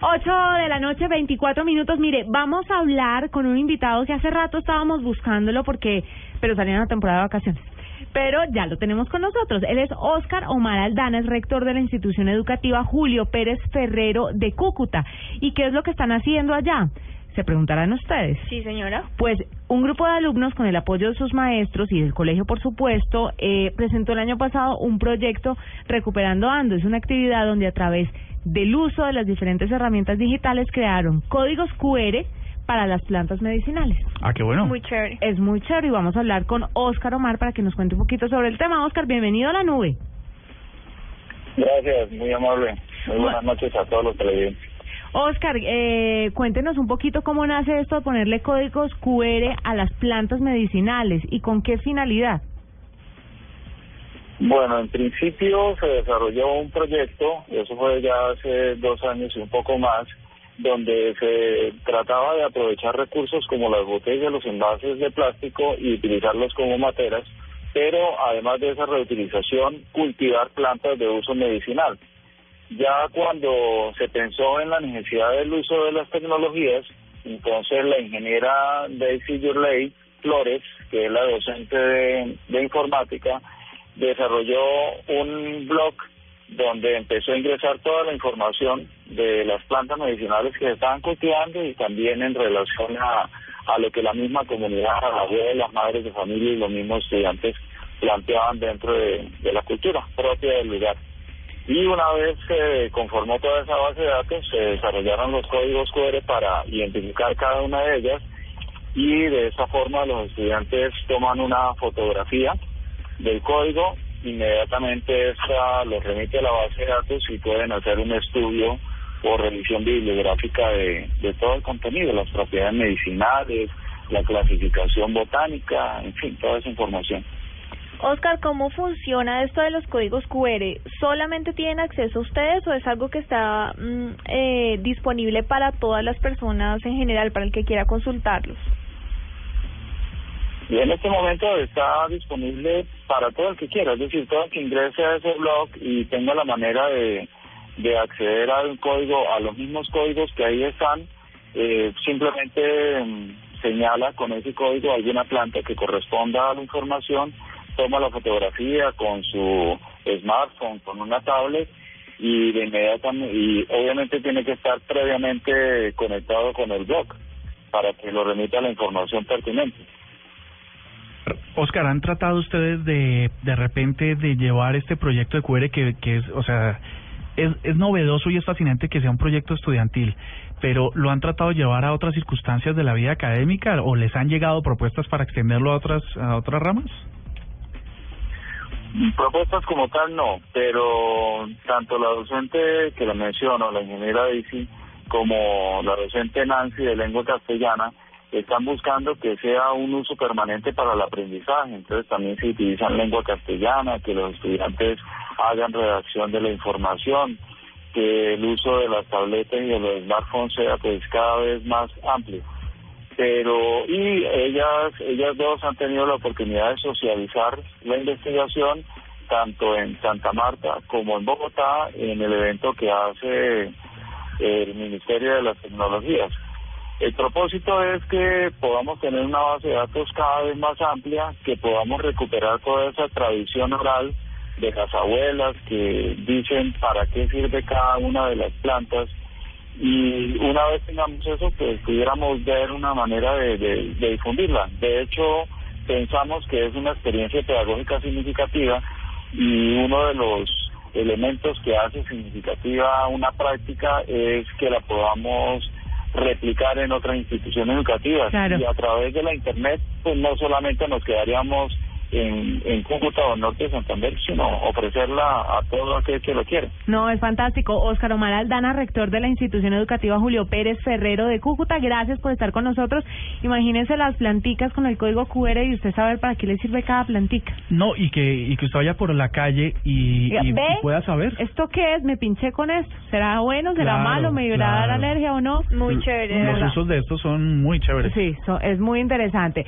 8 de la noche, 24 minutos. Mire, vamos a hablar con un invitado que hace rato estábamos buscándolo porque, pero salió en la temporada de vacaciones. Pero ya lo tenemos con nosotros. Él es Óscar Omar Aldana, es rector de la institución educativa Julio Pérez Ferrero de Cúcuta. ¿Y qué es lo que están haciendo allá? Se preguntarán ustedes. Sí, señora. Pues un grupo de alumnos con el apoyo de sus maestros y del colegio, por supuesto, eh, presentó el año pasado un proyecto Recuperando Ando. Es una actividad donde a través del uso de las diferentes herramientas digitales crearon códigos QR para las plantas medicinales. Ah, qué bueno. Muy chévere. Es muy chévere y vamos a hablar con Óscar Omar para que nos cuente un poquito sobre el tema. Óscar, bienvenido a la nube. Gracias, muy amable. Muy buenas noches a todos los televidentes. Óscar, eh, cuéntenos un poquito cómo nace esto de ponerle códigos QR a las plantas medicinales y con qué finalidad. Bueno, en principio se desarrolló un proyecto, eso fue ya hace dos años y un poco más, donde se trataba de aprovechar recursos como las botellas, los envases de plástico y utilizarlos como materas, pero además de esa reutilización, cultivar plantas de uso medicinal. Ya cuando se pensó en la necesidad del uso de las tecnologías, entonces la ingeniera Daisy Yurley Flores, que es la docente de, de informática, desarrolló un blog donde empezó a ingresar toda la información de las plantas medicinales que se estaban cultivando y también en relación a, a lo que la misma comunidad, las abuelas, madres de familia y los mismos estudiantes planteaban dentro de, de la cultura propia del lugar. Y una vez se conformó toda esa base de datos, se desarrollaron los códigos QR para identificar cada una de ellas y de esa forma los estudiantes toman una fotografía del código, inmediatamente esta lo remite a la base de datos y pueden hacer un estudio o revisión bibliográfica de, de todo el contenido, las propiedades medicinales, la clasificación botánica, en fin, toda esa información. Oscar, ¿cómo funciona esto de los códigos QR? ¿Solamente tienen acceso ustedes o es algo que está mm, eh, disponible para todas las personas en general, para el que quiera consultarlos? Y en este momento está disponible para todo el que quiera, es decir, todo el que ingrese a ese blog y tenga la manera de, de acceder al código, a los mismos códigos que ahí están, eh, simplemente mm, señala con ese código alguna planta que corresponda a la información, toma la fotografía con su smartphone, con una tablet y de inmediato, y obviamente tiene que estar previamente conectado con el blog para que lo remita la información pertinente. Oscar, ¿han tratado ustedes de de repente de llevar este proyecto de QR que, que es, o sea, es, es novedoso y es fascinante que sea un proyecto estudiantil, pero ¿lo han tratado de llevar a otras circunstancias de la vida académica o les han llegado propuestas para extenderlo a otras a otras ramas? Propuestas como tal no, pero tanto la docente que la menciono, la ingeniera Daisy, como la docente Nancy de lengua castellana, están buscando que sea un uso permanente para el aprendizaje. Entonces también se utiliza lengua castellana, que los estudiantes hagan redacción de la información, que el uso de las tabletas y de los smartphones sea pues cada vez más amplio. Pero, y ellas, ellas dos han tenido la oportunidad de socializar la investigación tanto en Santa Marta como en Bogotá en el evento que hace el Ministerio de las Tecnologías. El propósito es que podamos tener una base de datos cada vez más amplia, que podamos recuperar toda esa tradición oral de las abuelas que dicen para qué sirve cada una de las plantas y una vez tengamos eso pues pudiéramos ver una manera de, de, difundirla. De hecho pensamos que es una experiencia pedagógica significativa y uno de los elementos que hace significativa una práctica es que la podamos replicar en otras instituciones educativas. Claro. Y a través de la Internet, pues no solamente nos quedaríamos en, en Cúcuta o Norte de Santander, sino ofrecerla a todo aquel que lo quiera. No, es fantástico. Óscar Omar Aldana, rector de la institución educativa Julio Pérez Ferrero de Cúcuta, gracias por estar con nosotros. Imagínense las planticas con el código QR y usted saber para qué le sirve cada plantica. No, y que y que usted vaya por la calle y, y- ¿Ve? y pueda saber. ¿Esto qué es? Me pinché con esto. ¿Será bueno? ¿Será Claro, malo? ¿Me irá a dar claro. alergia o no? Muy chévere, Los verdad. usos de estos son muy chéveres. Sí, so- es muy interesante.